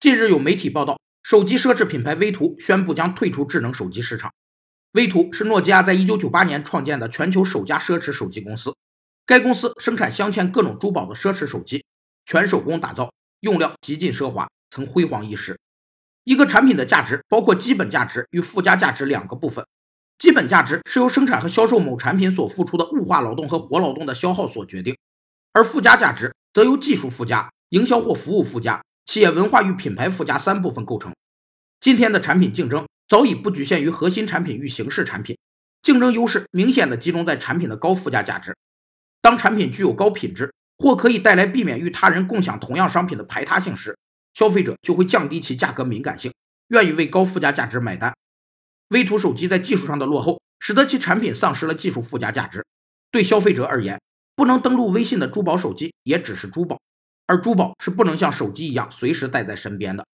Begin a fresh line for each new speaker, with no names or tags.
近日有媒体报道，手机奢侈品牌威图宣布将退出智能手机市场。威图是诺基亚在1998年创建的全球首家奢侈手机公司。该公司生产镶嵌各种珠宝的奢侈手机，全手工打造，用料极尽奢华，曾辉煌一时。一个产品的价值包括基本价值与附加价值两个部分。基本价值是由生产和销售某产品所付出的物化劳动和活劳动的消耗所决定，而附加价值则由技术附加、营销或服务附加、企业文化与品牌附加三部分构成。今天的产品竞争早已不局限于核心产品与形式产品，竞争优势明显的集中在产品的高附加价值。当产品具有高品质或可以带来避免与他人共享同样商品的排他性时，消费者就会降低其价格敏感性，愿意为高附加价值买单。威图手机在技术上的落后，使得其产品丧失了技术附加价值。对消费者而言，不能登录微信的珠宝手机也只是珠宝，而珠宝是不能像手机一样随时带在身边的。